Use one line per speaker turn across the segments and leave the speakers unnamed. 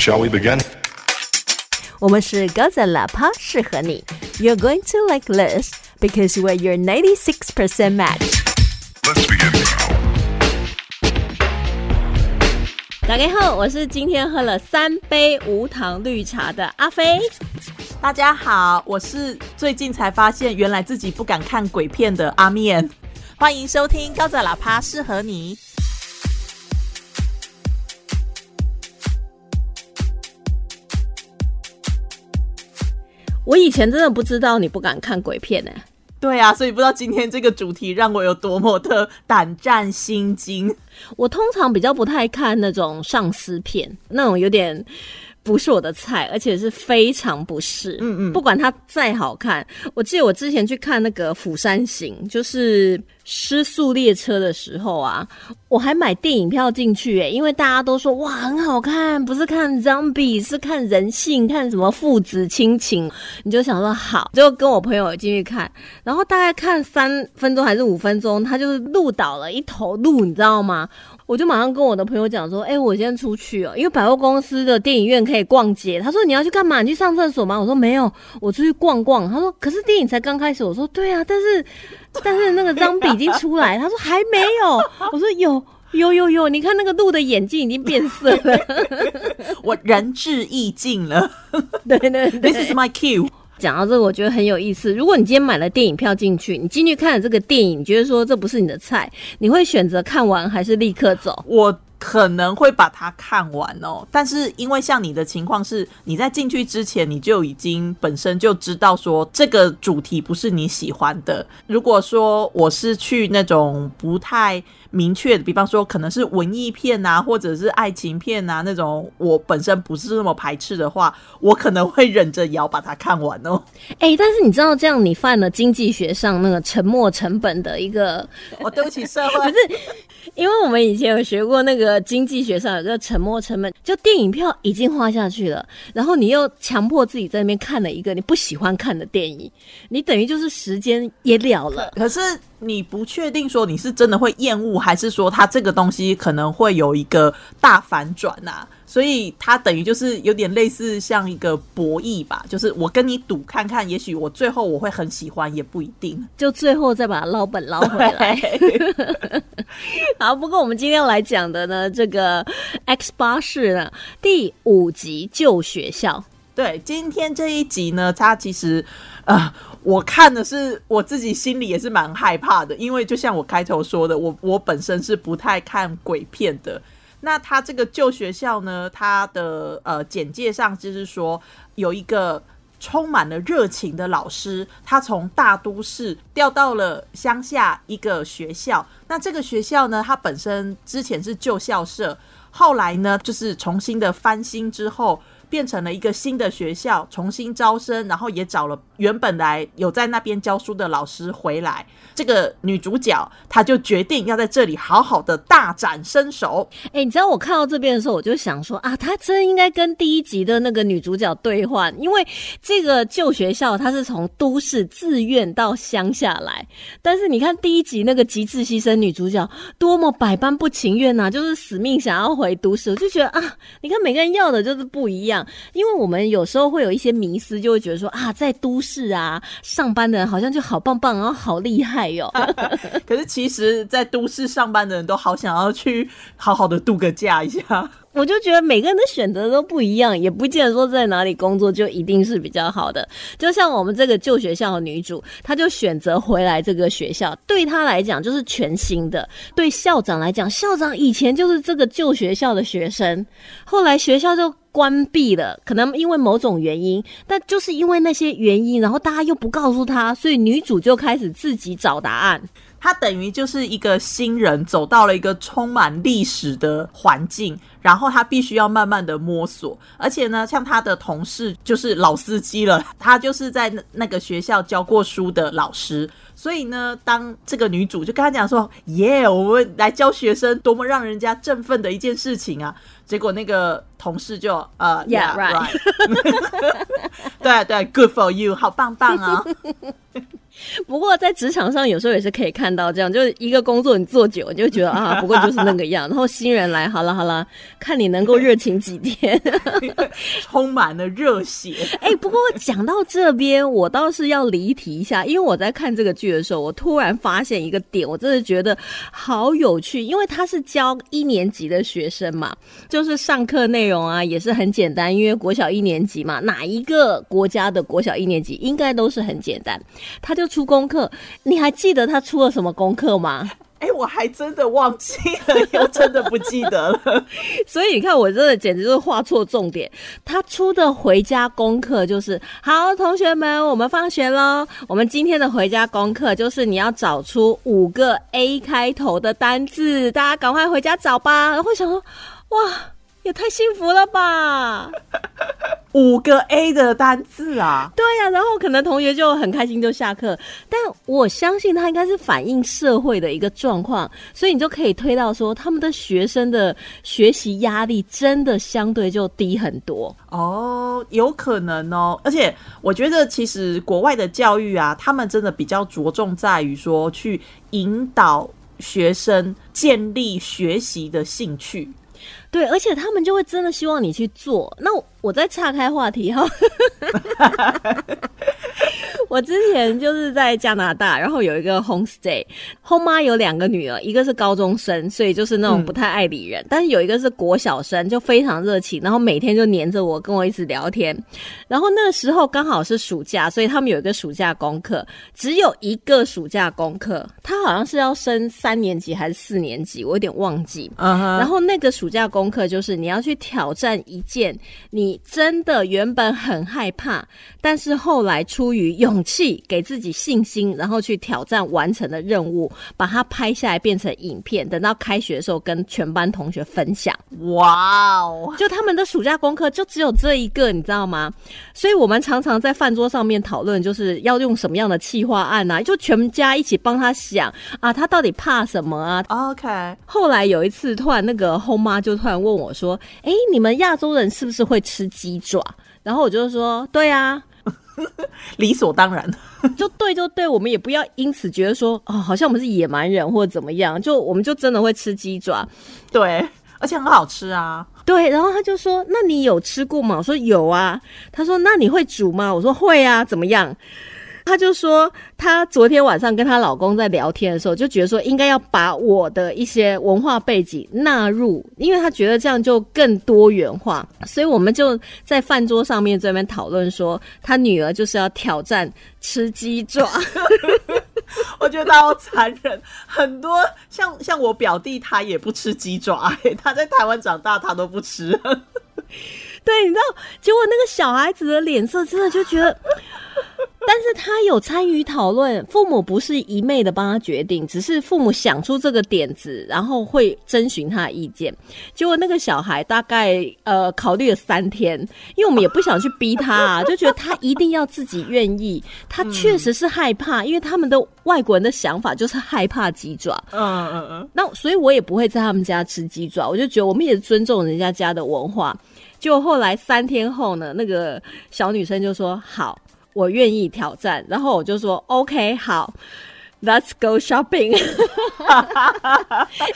Shall we begin?
我们是高赞喇叭，适合你。You're going to like this because we're your 96% match.
Let's begin.
大家好，我是今天喝了三杯无糖绿茶的阿飞。
大家好，我是最近才发现原来自己不敢看鬼片的阿面，欢迎收听高赞喇叭，适合你。
我以前真的不知道你不敢看鬼片呢、
对啊，所以不知道今天这个主题让我有多么的胆战心惊。
我通常比较不太看那种丧尸片，那种有点不是我的菜，而且是非常不适。嗯嗯，不管它再好看，我记得我之前去看那个《釜山行》，就是失速列车的时候啊，我还买电影票进去诶，因为大家都说哇很好看，不是看 zombie，是看人性，看什么父子亲情，你就想说好，就跟我朋友进去看，然后大概看三分钟还是五分钟，他就是路倒了一头鹿，你知道吗？我就马上跟我的朋友讲说，哎、我先出去哦，因为百货公司的电影院可以逛街。他说你要去干嘛？你去上厕所吗？我说没有，我出去逛逛。他说可是电影才刚开始。我说对啊，但是但是那个张笔已经出来。他说还没有。我说有。有有有，你看那个鹿的眼睛已经变色了，
我仁至义尽了
对对对
，This is my cue。
讲到这个，我觉得很有意思。如果你今天买了电影票进去，你进去看了这个电影，你觉得说这不是你的菜，你会选择看完还是立刻走？
我可能会把它看完哦，但是因为像你的情况是，你在进去之前你就已经本身就知道说这个主题不是你喜欢的。如果说我是去那种不太明确的，比方说可能是文艺片啊，或者是爱情片啊那种，我本身不是那么排斥的话，我可能会忍着咬把它看完哦。
哎、但是你知道这样你犯了经济学上那个沉没成本的一个，
我对不起社会，
因为我们以前有学过那个经济学上有个沉没成本，就电影票已经花下去了，然后你又强迫自己在那边看了一个你不喜欢看的电影，你等于就是时间也了了。
可是你不确定说你是真的会厌恶，还是说它这个东西可能会有一个大反转呐、所以它等于就是有点类似像一个博弈吧，就是我跟你赌看看，也许我最后我会很喜欢，也不一定。
就最后再把它捞本捞回来。好，不过我们今天要来讲的呢，这个 X 八式呢第五集旧学校。
对，今天这一集呢，它其实呃，我看的是我自己心里也是蛮害怕的，因为就像我开头说的，我我本身是不太看鬼片的。那他这个旧学校呢，它的呃简介上就是说有一个充满了热情的老师，他从大都市调到了乡下一个学校。那这个学校呢，它本身之前是旧校舍，后来呢，就是重新的翻新之后。变成了一个新的学校，重新招生，然后也找了原本来有在那边教书的老师回来。这个女主角她就决定要在这里好好的大展身手。
哎、你知道我看到这边的时候，我就想说啊，她真应该跟第一集的那个女主角兑换，因为这个旧学校它是从都市自愿到乡下来，但是你看第一集那个极致牺牲女主角多么百般不情愿呐、就是死命想要回都市，我就觉得啊，你看每个人要的就是不一样，因为我们有时候会有一些迷思，就会觉得说啊，在都市啊上班的人好像就好棒棒，然后好厉害哟、
可是其实，在都市上班的人都好想要去好好的度个假一下。
我就觉得每个人的选择都不一样，也不见得说在哪里工作就一定是比较好的。就像我们这个旧学校的女主，她就选择回来这个学校，对她来讲就是全新的；对校长来讲，校长以前就是这个旧学校的学生，后来学校就。关闭了，可能因为某种原因，但就是因为那些原因，然后大家又不告诉她，所以女主就开始自己找答案。
他等于就是一个新人走到了一个充满历史的环境，然后他必须要慢慢的摸索。而且呢，像他的同事就是老司机了，他就是在那那个学校教过书的老师。所以呢，当这个女主就跟他讲说：“耶，我们来教学生，多么让人家振奋的一件事情啊！”结果那个同事就呃
Yeah, right
对对，Good for you，好棒棒哦。
不过在职场上有时候也是可以看到这样，就是一个工作你做久，你就觉得啊，不过就是那个样。然后新人来，好了好了，看你能够热情几天，
充满了热血。
哎，不过讲到这边，我倒是要离题一下，因为我在看这个剧的时候，我突然发现一个点，我真的觉得好有趣，因为他是教一年级的学生嘛，就是上课内容啊也是很简单，因为国小一年级嘛，哪一个国家的国小一年级应该都是很简单，他就。出功课，你还记得他出了什么功课吗？
哎，我还真的忘记了，又真的不记得了。
所以你看，我真的简直就是画错重点。他出的回家功课就是：好，同学们，我们放学喽。我们今天的回家功课就是你要找出五个 A 开头的单字，大家赶快回家找吧。然后想说，哇。也太幸福了吧！
五个 A 的单字啊，
对呀，然后可能同学就很开心就下课，但我相信他应该是反映社会的一个状况，所以你就可以推到说，他们的学生的学习压力真的相对就低很多
哦，有可能哦，而且我觉得其实国外的教育啊，他们真的比较着重在于说去引导学生建立学习的兴趣。
对，而且他们就会真的希望你去做。那我再岔开话题哈。我之前就是在加拿大，然后有一个 homestay，home 妈有两个女儿，一个是高中生，所以就是那种不太爱理人；但是有一个是国小生，就非常热情，然后每天就黏着我，跟我一直聊天。然后那个时候刚好是暑假，所以他们有一个暑假功课，只有一个暑假功课，他好像是要升三年级还是四年级，我有点忘记。然后那个暑假功课就是你要去挑战一件你真的原本很害怕，但是后来出于勇。勇气给自己信心，然后去挑战完成的任务，把它拍下来变成影片，等到开学的时候跟全班同学分享。哇哦！就他们的暑假功课就只有这一个，你知道吗？所以我们常常在饭桌上面讨论，就是要用什么样的企划案啊？就全家一起帮他想啊，他到底怕什么啊
？OK。
后来有一次，突然那个后妈就突然问我说：“哎，你们亚洲人是不是会吃鸡爪？”然后我就说：“对啊。”
理所当然，
就对就对，我们也不要因此觉得说哦，好像我们是野蛮人或者怎么样，就我们就真的会吃鸡爪，
对，而且很好吃啊，
对。然后他就说：“那你有吃过吗？”我说：“有啊。”他说：“那你会煮吗？”我说：“会啊。”怎么样？她就说，她昨天晚上跟她老公在聊天的时候，就觉得说应该要把我的一些文化背景纳入，因为她觉得这样就更多元化。所以我们就在饭桌上面这边讨论说，她女儿就是要挑战吃鸡爪。
我觉得好残忍，很多像像我表弟他也不吃鸡爪，他在台湾长大他都不吃。
对，你知道，结果那个小孩子的脸色真的就觉得。但是他有参与讨论，父母不是一昧的帮他决定，只是父母想出这个点子，然后会征询他的意见。结果那个小孩大概呃考虑了三天，因为我们也不想去逼他，啊，就觉得他一定要自己愿意。他确实是害怕，因为他们的外国人的想法就是害怕鸡爪。嗯嗯嗯。那所以我也不会在他们家吃鸡爪，我就觉得我们也尊重人家家的文化。就后来三天后呢，那个小女生就说好。我愿意挑战，然后我就说 OK，好，Let's go shopping。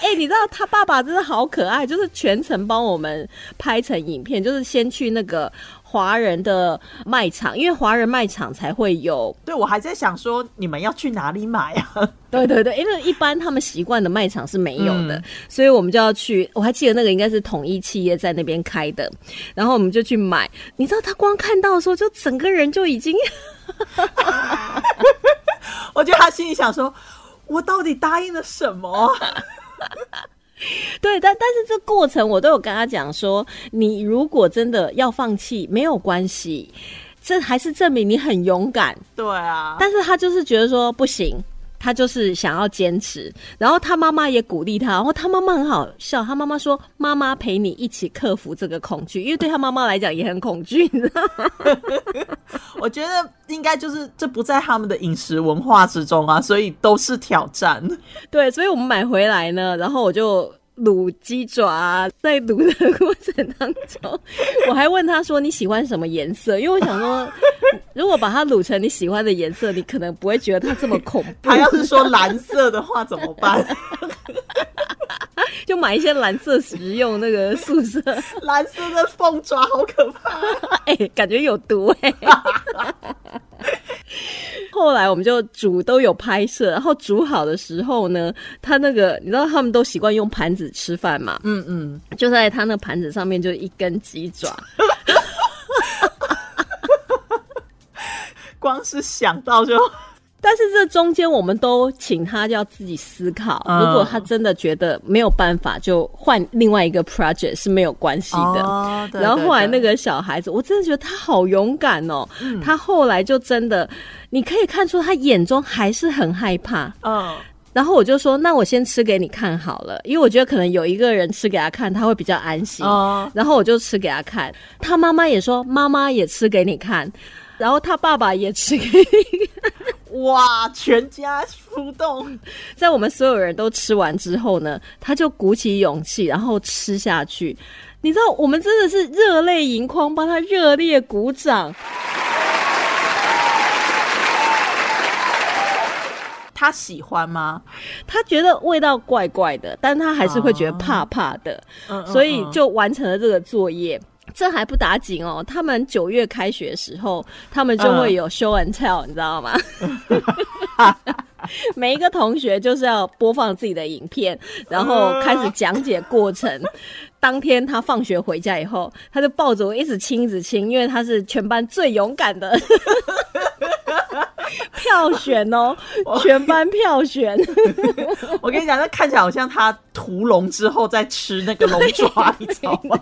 哎，你知道他爸爸真的好可爱，就是全程帮我们拍成影片，就是先去那个。华人的卖场，因为华人卖场才会有。
对，我还在想说，你们要去哪里买啊？
对对对，因为一般他们习惯的卖场是没有的，所以我们就要去。我还记得那个应该是统一企业在那边开的，然后我们就去买。你知道他光看到的时候，就整个人就已经，
我觉得他心里想说：“我到底答应了什么？”
对，但但是这过程我都有跟他讲说，你如果真的要放弃，没有关系，这还是证明你很勇敢。
对啊，
但是他就是觉得说不行。他就是想要坚持，然后他妈妈也鼓励他，然后他妈妈很好笑，他妈妈说：“妈妈陪你一起克服这个恐惧，因为对他妈妈来讲也很恐惧。”
我觉得应该就是这不在他们的饮食文化之中啊，所以都是挑战。
对，所以我们买回来呢，然后我就。卤鸡爪，在卤的过程当中，我还问他说你喜欢什么颜色？因为我想说，如果把它卤成你喜欢的颜色，你可能不会觉得它这么恐怖。
他要是说蓝色的话怎么办？
就买一些蓝色食用那个素色，
蓝色的凤爪好可怕，
哎，感觉有毒哎。后来我们就煮都有拍摄，然后煮好的时候呢，他那个你知道他们都习惯用盘子吃饭嘛，嗯嗯，就在他那盘子上面就一根鸡爪，
光是想到就。
但是这中间我们都请他要自己思考，如果他真的觉得没有办法，就换另外一个 project 是没有关系的。然后后来那个小孩子，我真的觉得他好勇敢哦。他后来就真的，你可以看出他眼中还是很害怕。嗯。然后我就说，那我先吃给你看好了，因为我觉得可能有一个人吃给他看，他会比较安心。哦。然后我就吃给他看，他妈妈也说，妈妈也吃给你看，然后他爸爸也吃给你。
哇！全家出动，
在我们所有人都吃完之后呢，他就鼓起勇气，然后吃下去。你知道，我们真的是热泪盈眶，帮他热烈鼓掌。
他喜欢吗？
他觉得味道怪怪的，但他还是会觉得怕怕的，所以就完成了这个作业。这还不打紧哦，他们九月开学的时候，他们就会有 show and tell，你知道吗？每一个同学就是要播放自己的影片，然后开始讲解过程。当天他放学回家以后，他就抱着我一直亲一直亲，因为他是全班最勇敢的。票选哦，全班票选。
我跟你讲，那看起来好像他屠龙之后在吃那个龙爪，你知道吗？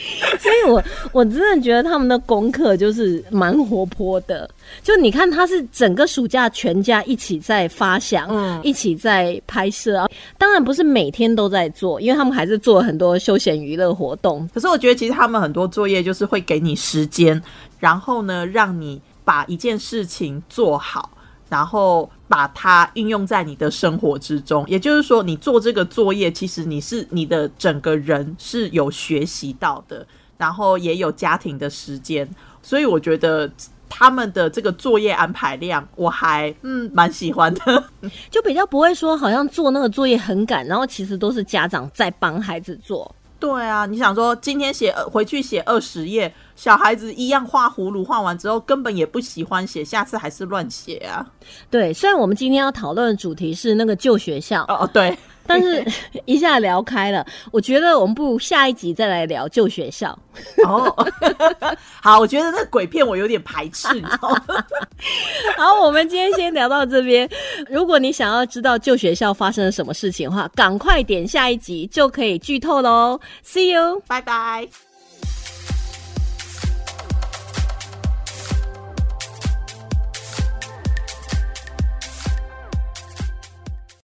所以，我我真的觉得他们的功课就是蛮活泼的。就你看，他是整个暑假全家一起在发想，嗯，一起在拍摄啊。当然不是每天都在做，因为他们还是做很多休闲娱乐活动。
可是我觉得，其实他们很多作业就是会给你时间，然后呢，让你把一件事情做好，然后把它运用在你的生活之中。也就是说，你做这个作业，其实你是你的整个人是有学习到的，然后也有家庭的时间。所以我觉得。他们的这个作业安排量，我还嗯蛮喜欢的，
就比较不会说好像做那个作业很赶，然后其实都是家长在帮孩子做。
对啊，你想说今天写回去写二十页，小孩子一样画葫芦，画完之后根本也不喜欢写，下次还是乱写啊。
对，虽然我们今天要讨论的主题是那个旧学校
哦，对。
但是一下聊开了，我觉得我们不如下一集再来聊旧学校。哦，
好，我觉得那鬼片我有点排斥。
你知道吗 好，我们今天先聊到这边。如果你想要知道旧学校发生了什么事情的话，赶快点下一集就可以剧透喽。See you，
拜拜。